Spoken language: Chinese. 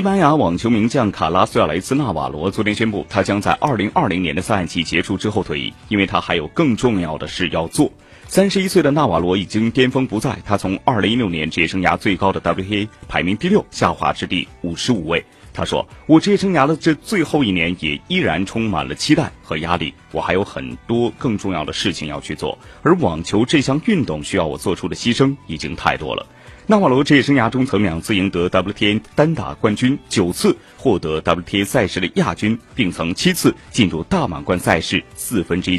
西班牙网球名将卡拉苏亚雷斯纳瓦罗昨天宣布，他将在二零二零年的赛季结束之后退役，因为他还有更重要的事要做。三十一岁的纳瓦罗已经巅峰不在，他从二零一六年职业生涯最高的 WTA 排名第六下滑至第五十五位。他说：“我职业生涯的这最后一年也依然充满了期待和压力，我还有很多更重要的事情要去做，而网球这项运动需要我做出的牺牲已经太多了。”纳瓦罗职业生涯中曾两次赢得 WTA 单打冠军，九次获得 WTA 赛事的亚军，并曾七次进入大满贯赛事四分之一决。